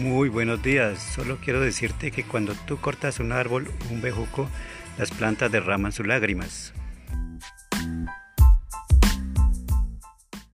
Muy buenos días. Solo quiero decirte que cuando tú cortas un árbol, un bejuco, las plantas derraman sus lágrimas.